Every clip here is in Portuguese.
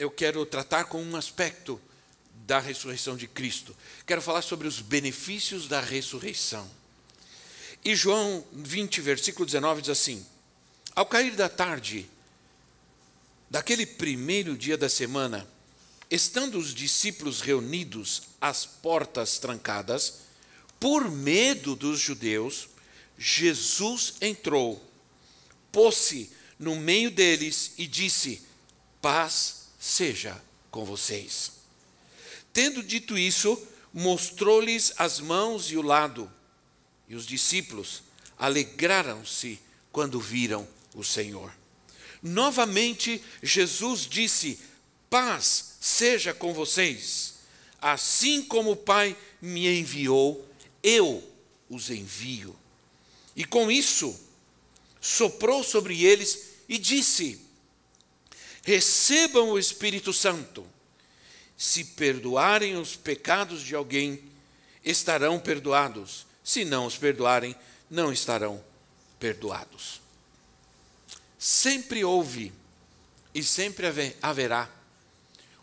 eu quero tratar com um aspecto da ressurreição de Cristo. Quero falar sobre os benefícios da ressurreição. E João 20, versículo 19 diz assim: Ao cair da tarde, daquele primeiro dia da semana, estando os discípulos reunidos, as portas trancadas, por medo dos judeus, Jesus entrou, pôs-se no meio deles e disse: Paz seja com vocês. Tendo dito isso, mostrou-lhes as mãos e o lado, e os discípulos alegraram-se quando viram o Senhor. Novamente, Jesus disse: Paz seja com vocês. Assim como o Pai me enviou, eu os envio. E com isso, soprou sobre eles e disse: recebam o Espírito Santo. Se perdoarem os pecados de alguém, estarão perdoados. Se não os perdoarem, não estarão perdoados. Sempre houve e sempre haverá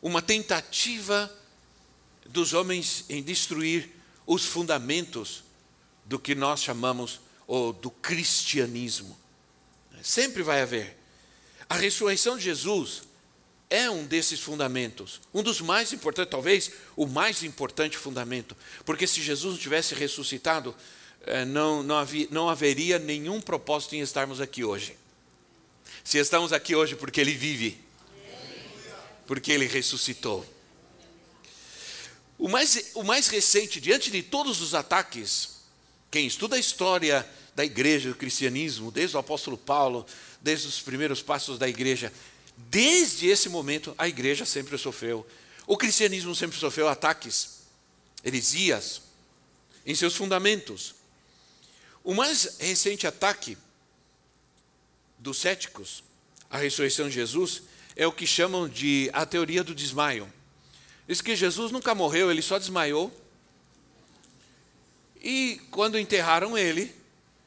uma tentativa dos homens em destruir os fundamentos do que nós chamamos ou do cristianismo. Sempre vai haver. A ressurreição de Jesus é um desses fundamentos, um dos mais importantes, talvez o mais importante fundamento, porque se Jesus não tivesse ressuscitado, eh, não, não, havia, não haveria nenhum propósito em estarmos aqui hoje. Se estamos aqui hoje porque Ele vive, porque Ele ressuscitou. O mais, o mais recente, diante de todos os ataques, quem estuda a história da igreja, do cristianismo, desde o apóstolo Paulo, desde os primeiros passos da igreja. Desde esse momento, a igreja sempre sofreu. O cristianismo sempre sofreu ataques, heresias, em seus fundamentos. O mais recente ataque dos céticos à ressurreição de Jesus é o que chamam de a teoria do desmaio. Diz que Jesus nunca morreu, ele só desmaiou. E quando enterraram ele,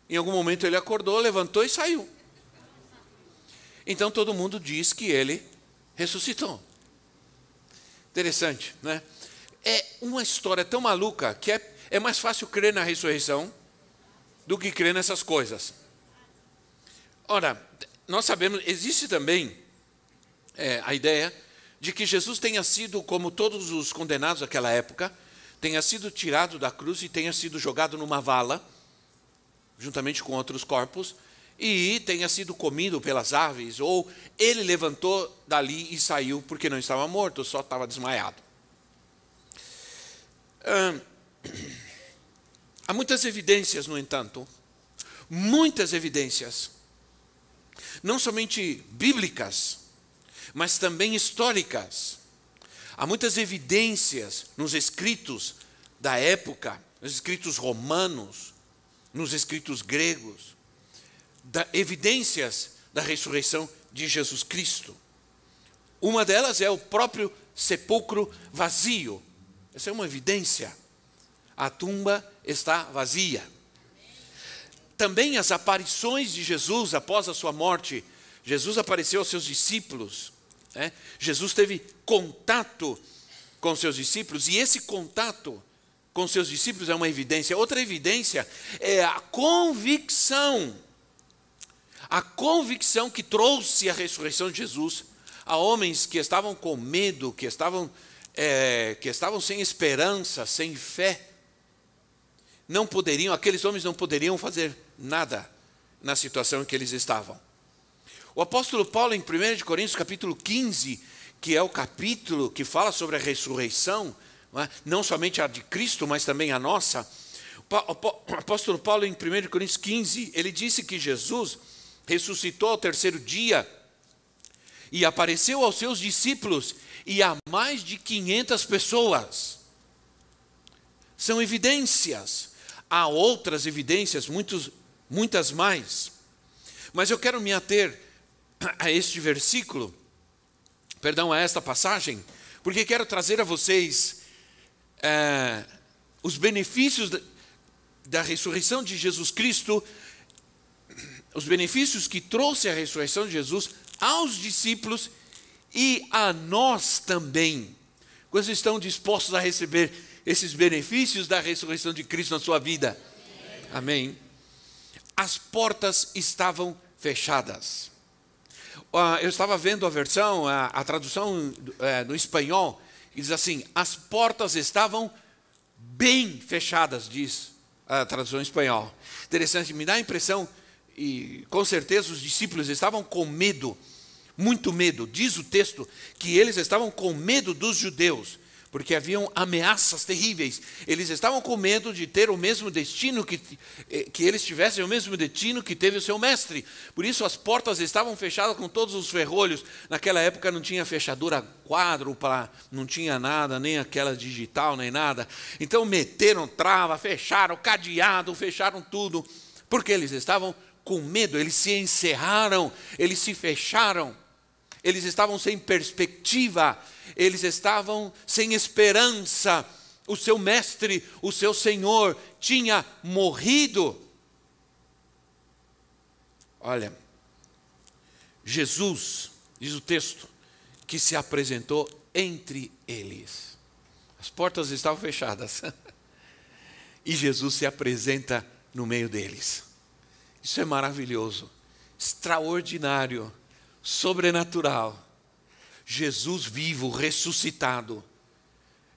em algum momento ele acordou, levantou e saiu. Então todo mundo diz que ele ressuscitou. Interessante, né? É uma história tão maluca que é, é mais fácil crer na ressurreição do que crer nessas coisas. Ora, nós sabemos, existe também é, a ideia de que Jesus tenha sido, como todos os condenados daquela época, tenha sido tirado da cruz e tenha sido jogado numa vala, juntamente com outros corpos, e tenha sido comido pelas aves, ou ele levantou dali e saiu porque não estava morto, só estava desmaiado. há muitas evidências, no entanto, muitas evidências, não somente bíblicas, mas também históricas. Há muitas evidências nos escritos da época, nos escritos romanos, nos escritos gregos, da, evidências da ressurreição de Jesus Cristo. Uma delas é o próprio sepulcro vazio. Essa é uma evidência. A tumba está vazia. Também as aparições de Jesus após a sua morte. Jesus apareceu aos seus discípulos. Né? Jesus teve contato com seus discípulos e esse contato com seus discípulos é uma evidência. Outra evidência é a convicção a convicção que trouxe a ressurreição de Jesus a homens que estavam com medo, que estavam, é, que estavam sem esperança, sem fé, não poderiam, aqueles homens não poderiam fazer nada na situação em que eles estavam. O apóstolo Paulo, em 1 Coríntios capítulo 15, que é o capítulo que fala sobre a ressurreição, não, é? somente a de Cristo, mas também a nossa, o apóstolo Paulo, em 1 Coríntios 15, ele disse que Jesus ressuscitou ao terceiro dia e apareceu aos seus discípulos e a mais de 500 pessoas. São evidências. Há outras evidências, muitos, muitas mais. Mas eu quero me ater a este versículo, perdão, a esta passagem, porque quero trazer a vocês é, os benefícios da, da ressurreição de Jesus Cristo, os benefícios que trouxe a ressurreição de Jesus aos discípulos e a nós também. Quando estão dispostos a receber esses benefícios da ressurreição de Cristo na sua vida? Amém. As portas estavam fechadas. Eu estava vendo a versão, a, a tradução é, no espanhol, e diz assim: as portas estavam bem fechadas, diz a tradução espanhol. Interessante, me dá a impressão, e com certeza os discípulos estavam com medo muito medo. Diz o texto que eles estavam com medo dos judeus, porque haviam ameaças terríveis. Eles estavam com medo de ter o mesmo destino que, eh, que eles tivessem, o mesmo destino que teve o seu mestre. Por isso as portas estavam fechadas com todos os ferrolhos. Naquela época não tinha fechadura quádrupla, não tinha nada, nem aquela digital, nem nada. Então meteram trava, fecharam cadeado, fecharam tudo, porque eles estavam com medo, eles se encerraram, eles se fecharam eles estavam sem perspectiva, eles estavam sem esperança. O seu mestre, o seu senhor, tinha morrido. Olha, Jesus, diz o texto, que se apresentou entre eles. As portas estavam fechadas. e Jesus se apresenta no meio deles. Isso é maravilhoso, extraordinário sobrenatural. Jesus vivo, ressuscitado,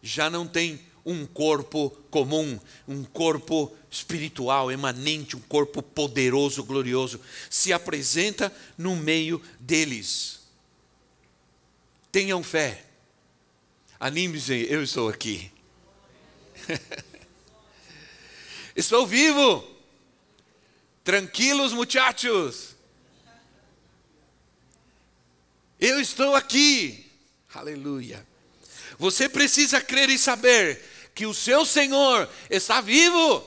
já não tem um corpo comum, um corpo espiritual, emanente, um corpo poderoso, glorioso, se apresenta no meio deles. Tenham fé, anime-se, eu estou aqui. estou vivo, tranquilos, muchachos. Eu estou aqui. Aleluia. Você precisa crer e saber que o seu Senhor está vivo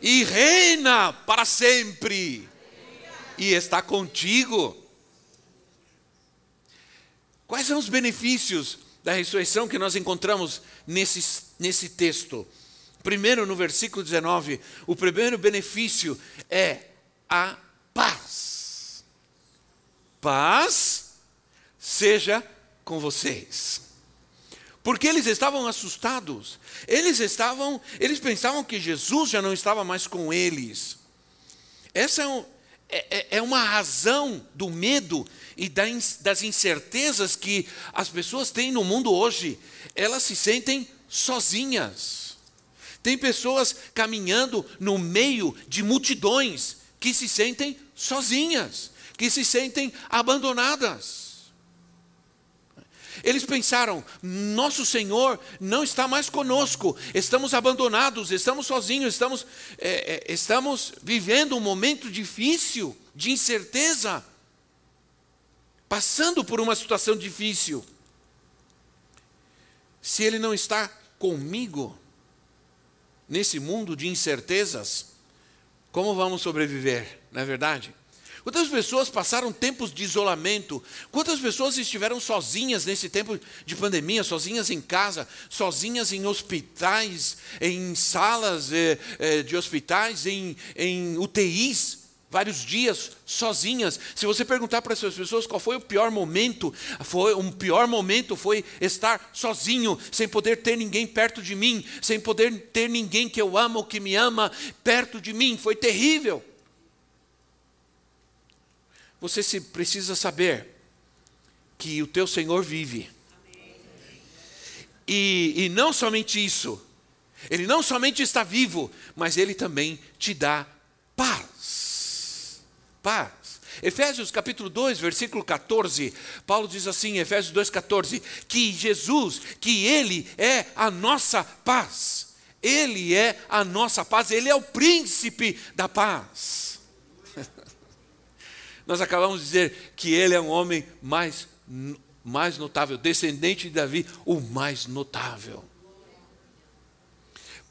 e reina para sempre. E está contigo. Quais são os benefícios da ressurreição que nós encontramos nesse, nesse texto? Primeiro, no versículo 19, o primeiro benefício é a paz. Paz seja com vocês. Porque eles estavam assustados. Eles estavam, eles pensavam que Jesus já não estava mais com eles. Essa é, um, é, é, é uma razão do medo e das incertezas que as pessoas têm no mundo hoje. Elas se sentem sozinhas. Tem pessoas caminhando no meio de multidões que se sentem sozinhas, que se sentem abandonadas. Eles pensaram: nosso Senhor não está mais conosco, estamos abandonados, estamos sozinhos, estamos, é, é, estamos vivendo um momento difícil, de incerteza, passando por uma situação difícil. Se Ele não está comigo, nesse mundo de incertezas, como vamos sobreviver, não é verdade? Quantas pessoas passaram tempos de isolamento? Quantas pessoas estiveram sozinhas nesse tempo de pandemia, sozinhas em casa, sozinhas em hospitais, em salas eh, eh, de hospitais, em, em UTIs? Vários dias sozinhas. Se você perguntar para essas pessoas qual foi o pior momento, foi um pior momento foi estar sozinho, sem poder ter ninguém perto de mim, sem poder ter ninguém que eu amo, que me ama perto de mim. Foi terrível você se precisa saber que o teu Senhor vive. E, e não somente isso, Ele não somente está vivo, mas Ele também te dá paz. Paz. Efésios capítulo 2, versículo 14, Paulo diz assim, Efésios 2,14, que Jesus, que Ele é a nossa paz. Ele é a nossa paz, Ele é o príncipe da paz. Nós acabamos de dizer que ele é um homem mais mais notável, descendente de Davi, o mais notável.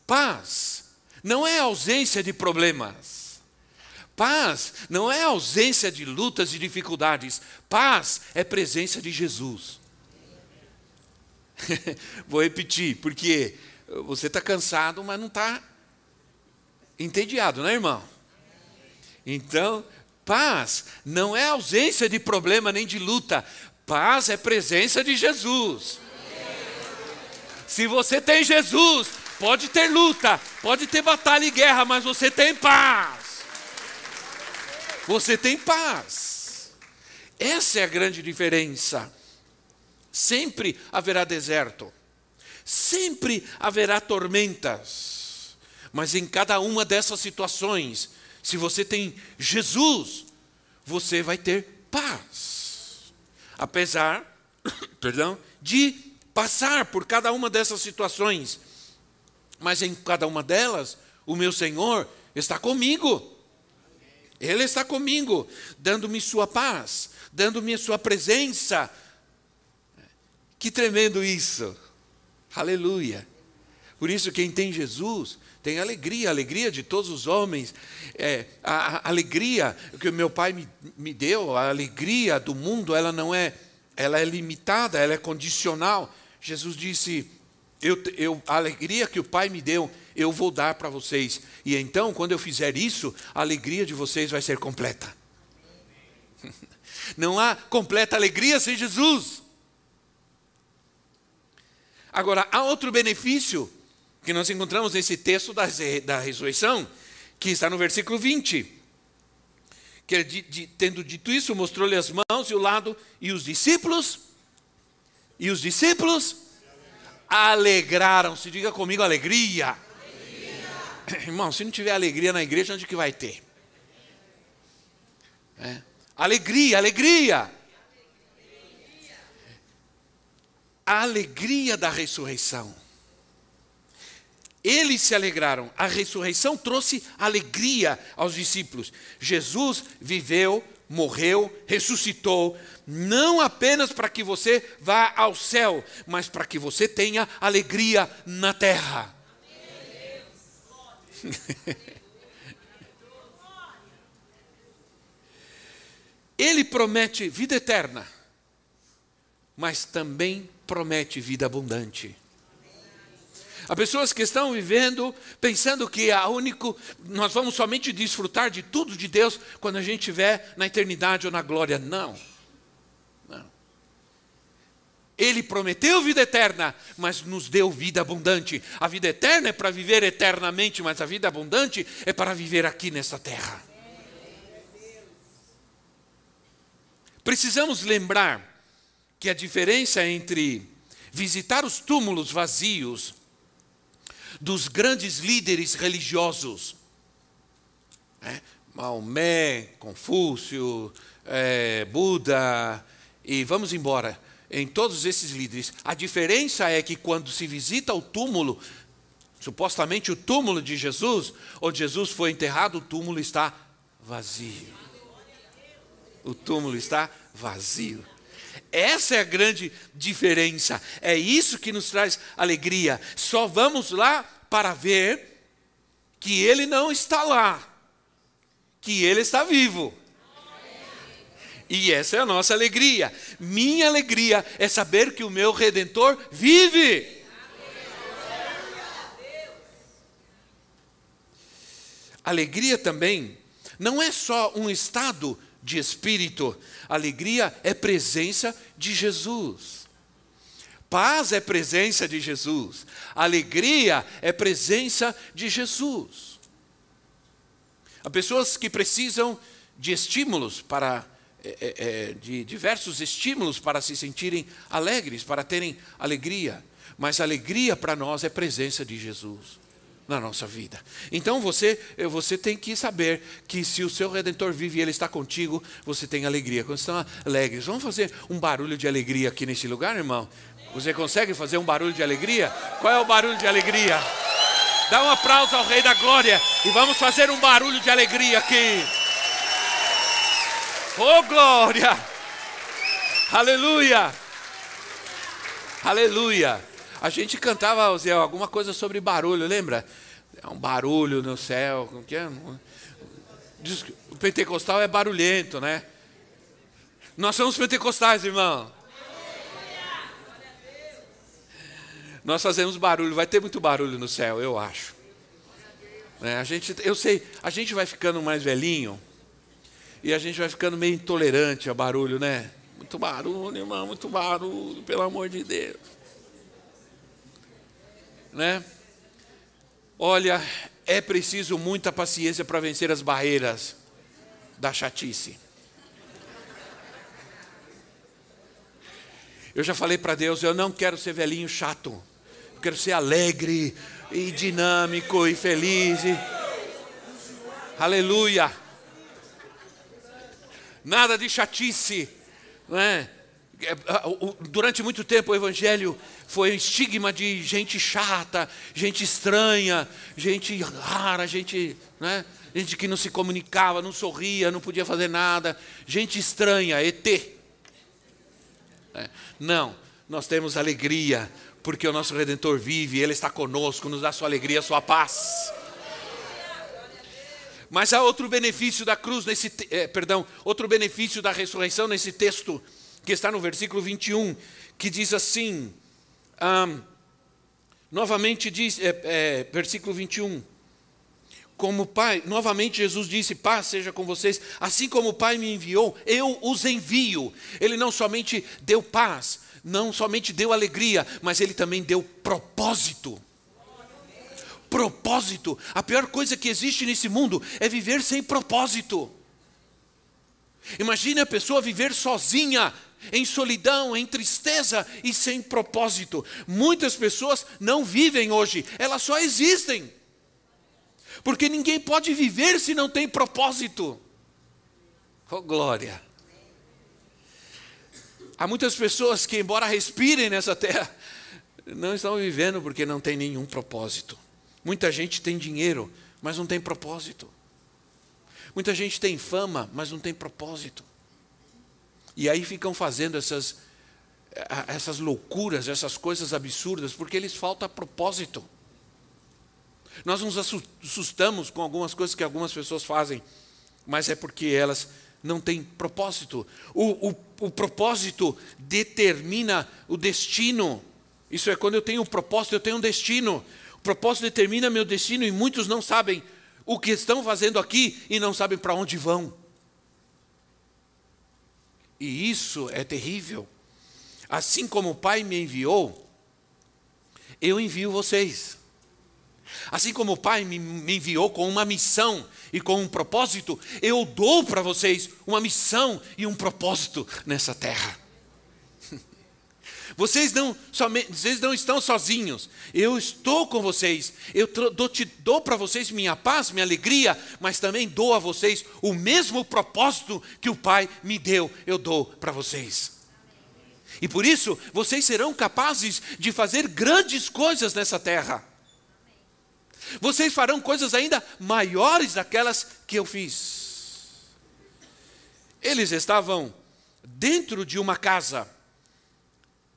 Paz não é ausência de problemas. Paz não é ausência de lutas e dificuldades. Paz é presença de Jesus. Vou repetir, porque você está cansado, mas não está entediado, né, irmão? Então, paz não é ausência de problema nem de luta. Paz é presença de Jesus. Se você tem Jesus, pode ter luta, pode ter batalha e guerra, mas você tem paz. Você tem paz. Essa é a grande diferença. Sempre haverá deserto, sempre haverá tormentas, mas em cada uma dessas situações, se você tem Jesus, você vai ter paz apesar, perdão, de passar por cada uma dessas situações. Mas em cada uma delas, o meu Senhor está comigo. Ele está comigo, dando-me sua paz, dando-me sua presença. Que tremendo isso! Aleluia! Por isso, quem tem Jesus tem alegria, a alegria de todos os homens, é, a, a, alegria que meu pai me, me deu, a alegria do mundo, ela não é, ela é limitada, ela é condicional. Jesus disse: eu, eu, a alegria que o Pai me deu, eu vou dar para vocês. E então, quando eu fizer isso, a alegria de vocês vai ser completa. Não há completa alegria sem Jesus. Agora, há outro benefício que nós encontramos nesse texto da, da ressurreição, que está no versículo 20. Que de, de, tendo dito isso, mostrou-lhe as mãos e o lado, e os discípulos, e os discípulos alegraram-se. Diga comigo, alegria. alegria. Irmão, se não tiver alegria na igreja, onde que vai ter? É. Alegria, alegria. A alegria da ressurreição. Eles se alegraram. A ressurreição trouxe alegria aos discípulos. Jesus viveu, morreu, ressuscitou, não apenas para que você vá ao céu, mas para que você tenha alegria na terra. Ele promete vida eterna, mas também promete vida abundante. Há pessoas que estão vivendo pensando que a único, nós vamos somente desfrutar de tudo de Deus quando a gente estiver na eternidade ou na glória. Não. Não. Ele prometeu vida eterna, mas nos deu vida abundante. A vida eterna é para viver eternamente, mas a vida abundante é para viver aqui nessa terra. Precisamos lembrar que a diferença entre visitar os túmulos vazios dos grandes líderes religiosos. É, Maomé, Confúcio, é, Buda, e vamos embora. Em todos esses líderes, a diferença é que quando se visita o túmulo, supostamente o túmulo de Jesus, onde Jesus foi enterrado, o túmulo está vazio. O túmulo está vazio. Essa é a grande diferença. É isso que nos traz alegria. Só vamos lá para ver que ele não está lá, que ele está vivo. E essa é a nossa alegria. Minha alegria é saber que o meu redentor vive. Alegria também não é só um estado de espírito. Alegria é presença de Jesus. Paz é presença de Jesus. Alegria é presença de Jesus. Há pessoas que precisam de estímulos para é, é, é de diversos estímulos para se sentirem alegres, para terem alegria. Mas alegria para nós é presença de Jesus na nossa vida. Então você, você tem que saber que se o seu redentor vive e ele está contigo, você tem alegria. Quando estão alegres, vamos fazer um barulho de alegria aqui nesse lugar, irmão? Você consegue fazer um barulho de alegria? Qual é o barulho de alegria? Dá um aplauso ao Rei da Glória e vamos fazer um barulho de alegria aqui. Oh glória! Aleluia! Aleluia! A gente cantava, Zé, alguma coisa sobre barulho, lembra? É um barulho no céu, como que é? O pentecostal é barulhento, né? Nós somos pentecostais, irmão. Nós fazemos barulho, vai ter muito barulho no céu, eu acho. É, a gente, eu sei, a gente vai ficando mais velhinho e a gente vai ficando meio intolerante a barulho, né? Muito barulho, irmão, muito barulho, pelo amor de Deus. Né? Olha, é preciso muita paciência para vencer as barreiras da chatice. Eu já falei para Deus, eu não quero ser velhinho chato. Eu quero ser alegre e dinâmico e feliz. E... Aleluia. Nada de chatice, é? é durante muito tempo o evangelho foi estigma de gente chata, gente estranha, gente rara, gente, né? gente que não se comunicava, não sorria, não podia fazer nada, gente estranha, ET. É. Não, nós temos alegria, porque o nosso Redentor vive, Ele está conosco, nos dá sua alegria, sua paz. Mas há outro benefício da cruz nesse, eh, perdão, outro benefício da ressurreição nesse texto que está no versículo 21, que diz assim, um, novamente diz, é, é, versículo 21, como Pai, novamente Jesus disse: Paz seja com vocês, assim como o Pai me enviou, eu os envio. Ele não somente deu paz, não somente deu alegria, mas ele também deu propósito. Propósito. A pior coisa que existe nesse mundo é viver sem propósito. Imagine a pessoa viver sozinha, em solidão, em tristeza e sem propósito. Muitas pessoas não vivem hoje, elas só existem. Porque ninguém pode viver se não tem propósito. Oh, glória! Há muitas pessoas que, embora respirem nessa terra, não estão vivendo porque não tem nenhum propósito. Muita gente tem dinheiro, mas não tem propósito. Muita gente tem fama, mas não tem propósito. E aí ficam fazendo essas, essas loucuras, essas coisas absurdas, porque eles falta propósito. Nós nos assustamos com algumas coisas que algumas pessoas fazem, mas é porque elas não têm propósito. O, o, o propósito determina o destino. Isso é quando eu tenho um propósito, eu tenho um destino. Propósito determina meu destino e muitos não sabem o que estão fazendo aqui e não sabem para onde vão. E isso é terrível. Assim como o Pai me enviou, eu envio vocês. Assim como o Pai me, enviou com uma missão e com um propósito, eu dou para vocês uma missão e um propósito nessa terra. Vocês não, somente, vocês não estão sozinhos, eu estou com vocês, eu dou, te, dou para vocês minha paz, minha alegria, mas também dou a vocês o mesmo propósito que o Pai me deu, eu dou para vocês. E por isso, vocês serão capazes de fazer grandes coisas nessa terra. Vocês farão coisas ainda maiores daquelas que eu fiz. Eles estavam dentro de uma casa.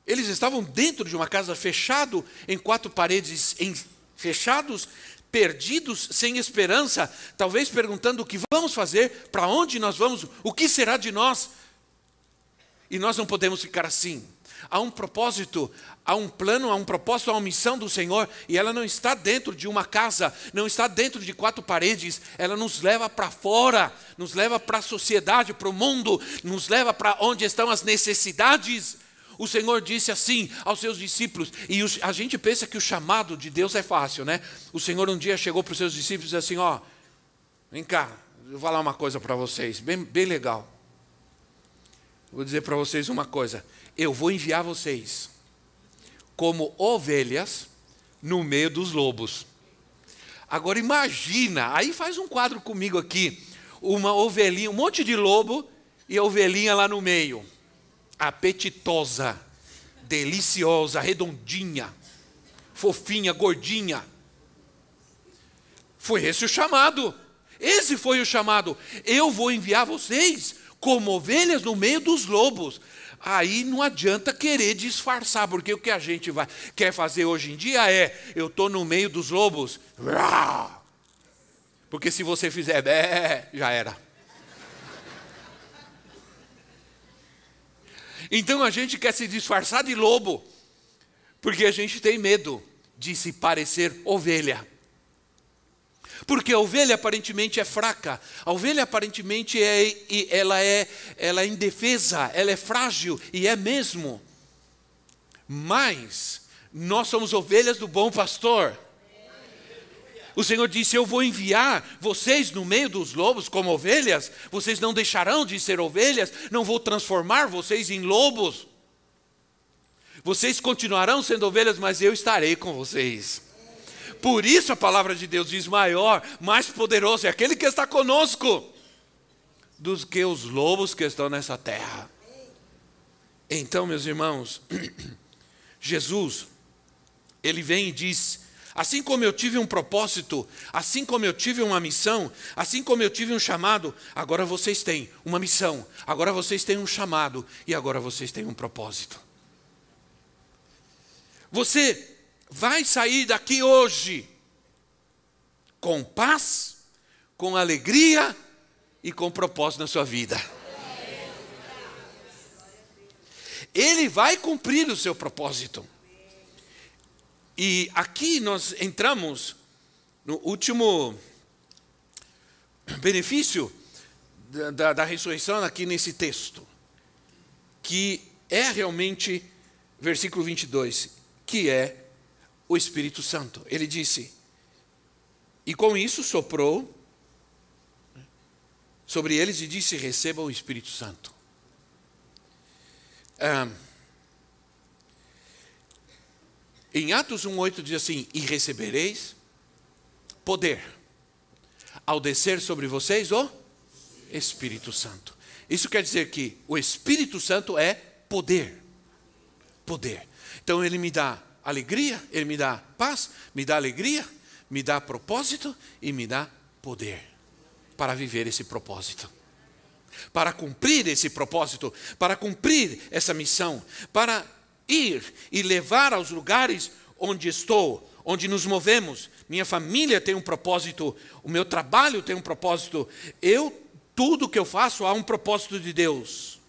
Eles estavam dentro de uma casa fechado em quatro paredes, em, fechados, perdidos, sem esperança, talvez perguntando o que vamos fazer, para onde nós vamos, o que será de nós. E nós não podemos ficar assim há um propósito, há um plano, há um propósito, há uma missão do Senhor, e ela não está dentro de uma casa, não está dentro de quatro paredes, ela nos leva para fora, nos leva para a sociedade, para o mundo, nos leva para onde estão as necessidades. O Senhor disse assim aos seus discípulos, e a gente pensa que o chamado de Deus é fácil, né? O Senhor um dia chegou para os seus discípulos e disse assim: Ó, vem cá, eu vou falar uma coisa para vocês, bem, bem legal. Vou dizer para vocês uma coisa eu vou enviar vocês como ovelhas no meio dos lobos. Agora imagina, aí faz um quadro comigo aqui, uma ovelhinha, um monte de lobo e a ovelhinha lá no meio, apetitosa, deliciosa, redondinha, fofinha, gordinha. Foi esse o chamado. Esse foi o chamado. Eu vou enviar vocês como ovelhas no meio dos lobos. aí não adianta querer disfarçar, porque o que a gente vai, quer fazer hoje em dia é: eu estou no meio dos lobos, porque se você fizer bé, já era. Então a gente quer se disfarçar de lobo, porque a gente tem medo de se parecer ovelha. Porque a ovelha aparentemente é fraca, a ovelha aparentemente é, ela é, ela é indefesa, ela é frágil, e é mesmo. Mas nós somos ovelhas do bom pastor. O Senhor disse: Eu vou enviar vocês no meio dos lobos como ovelhas, vocês não deixarão de ser ovelhas, não vou transformar vocês em lobos. Vocês continuarão sendo ovelhas, mas eu estarei com vocês. Por isso a palavra de Deus diz: maior, mais poderoso é aquele que está conosco dos que os lobos que estão nessa terra. Então, meus irmãos, Jesus, ele vem e diz: assim como eu tive um propósito, assim como eu tive uma missão, assim como eu tive um chamado, agora vocês têm uma missão, agora vocês têm um chamado e agora vocês têm um propósito. Você vai sair daqui hoje com paz, com alegria e com propósito na sua vida. Ele vai cumprir o seu propósito. E aqui nós entramos no último benefício da, da, da ressurreição, aqui nesse texto, que é realmente, versículo 22, que é o Espírito Santo. Ele disse, e com isso soprou sobre eles e disse: Receba o Espírito Santo. Ah, em Atos 1,8 diz assim: E recebereis poder ao descer sobre vocês o Espírito Santo. Isso quer dizer que o Espírito Santo é poder. Poder. Então ele me dá alegria, Ele me dá paz, me dá alegria, me dá propósito e me dá poder para viver esse propósito. Para cumprir esse propósito, para cumprir essa missão, para ir e levar aos lugares onde estou, onde nos movemos. Minha família tem um propósito, o meu trabalho tem um propósito. Eu, tudo que eu faço, há um propósito de Deus.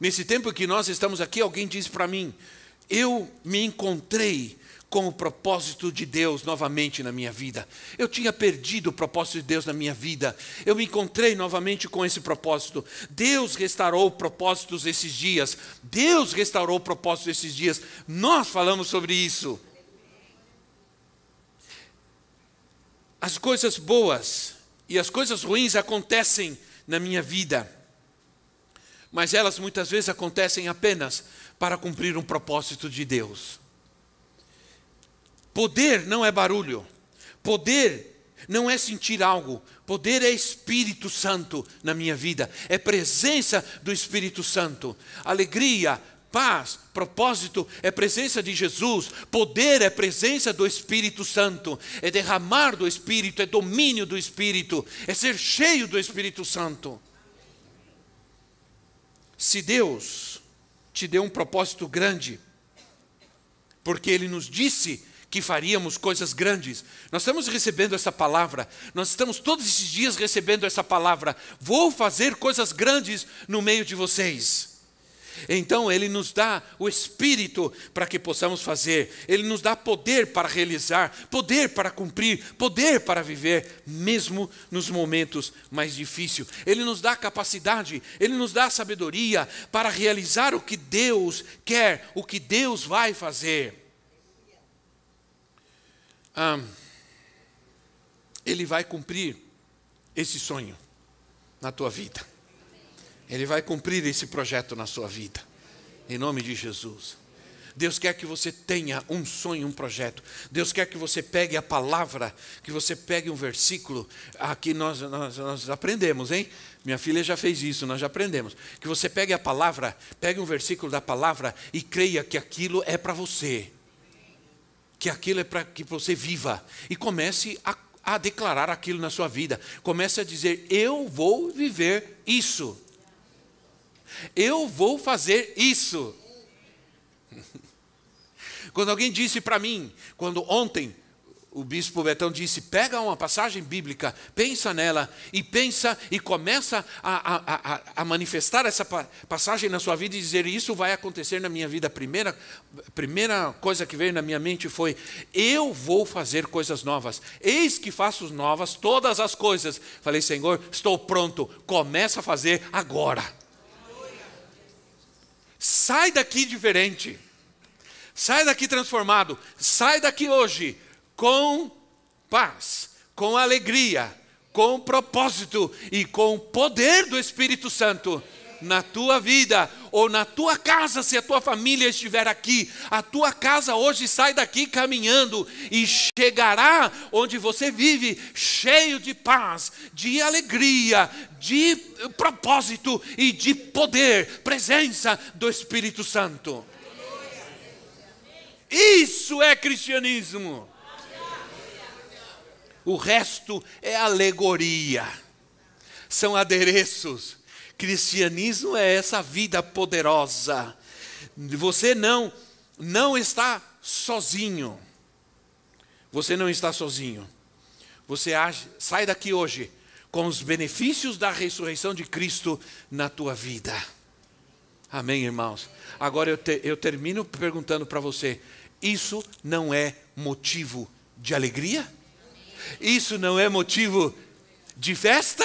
Nesse tempo que nós estamos aqui, alguém disse para mim: eu me encontrei com o propósito de Deus novamente na minha vida. Eu tinha perdido o propósito de Deus na minha vida. Eu me encontrei novamente com esse propósito. Deus restaurou propósitos esses dias. Deus restaurou propósitos esses dias. Nós falamos sobre isso. As coisas boas e as coisas ruins acontecem na minha vida. Mas elas muitas vezes acontecem apenas para cumprir um propósito de Deus. Poder não é barulho. Poder não é sentir algo. Poder é Espírito Santo na minha vida. É presença do Espírito Santo. Alegria, paz, propósito é presença de Jesus. Poder é presença do Espírito Santo. É derramar do Espírito, é domínio do Espírito. É ser cheio do Espírito Santo. Se Deus te deu um propósito grande, porque Ele nos disse que faríamos coisas grandes. Nós estamos recebendo essa palavra, nós estamos todos esses dias recebendo essa palavra. Vou fazer coisas grandes no meio de vocês. Então Ele nos dá o Espírito para que possamos fazer, Ele nos dá poder para realizar, poder para cumprir, poder para viver, mesmo nos momentos mais difíceis. Ele nos dá capacidade, Ele nos dá sabedoria para realizar o que Deus quer, o que Deus vai fazer. Ah, ele vai cumprir esse sonho na tua vida. Ele vai cumprir esse projeto na sua vida. Em nome de Jesus. Deus quer que você tenha um sonho, um projeto. Deus quer que você pegue a palavra, que você pegue um versículo. Aqui nós, nós, nós, aprendemos, hein? Minha filha já fez isso, nós já aprendemos. Que você pegue a palavra, pegue um versículo da palavra e creia que aquilo é para você. Que aquilo é para que você viva. E comece a, a declarar aquilo na sua vida. Comece a dizer: Eu vou viver isso. Eu vou fazer isso. Quando alguém disse para mim, quando ontem o bispo Betão disse: pega uma passagem bíblica, pensa nela e pensa e começa a, a, a, manifestar essa passagem na sua vida e dizer: Isso vai acontecer na minha vida. A primeira, primeira coisa que veio na minha mente foi: Eu vou fazer coisas novas. Eis que faço novas todas as coisas. Falei: Senhor, estou pronto. Começa a fazer agora. Sai daqui diferente. Sai daqui transformado. Sai daqui hoje com paz, com alegria, com propósito e com poder do Espírito Santo na tua vida ou na tua casa, se a tua família estiver aqui. A tua casa hoje sai daqui caminhando e chegará onde você vive, cheio de paz, de alegria, de propósito e de poder, presença do Espírito Santo. Isso é cristianismo. O resto é alegoria, são adereços. Cristianismo é essa vida poderosa. Você não não está sozinho. Você não está sozinho. Você age, sai daqui hoje com os benefícios da ressurreição de Cristo na tua vida. Amém, irmãos? Agora eu, te, eu termino perguntando para você: isso não é motivo de alegria? Isso não é motivo de festa?